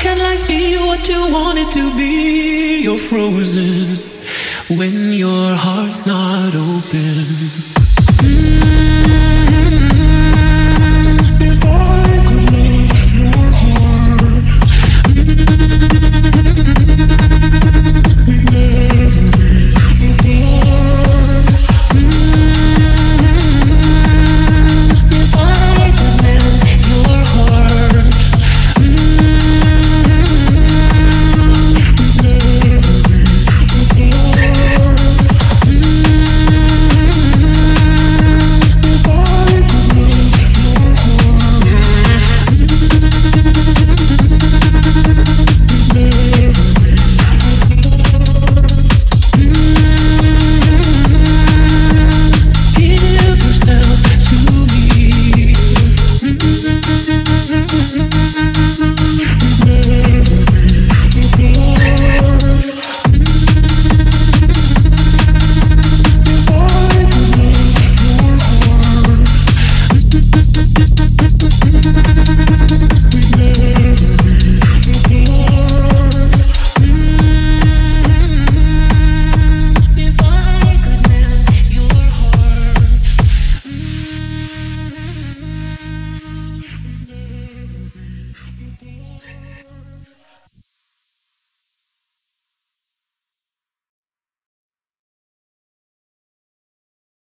can life be what you want it to be? You're frozen when your heart's not open.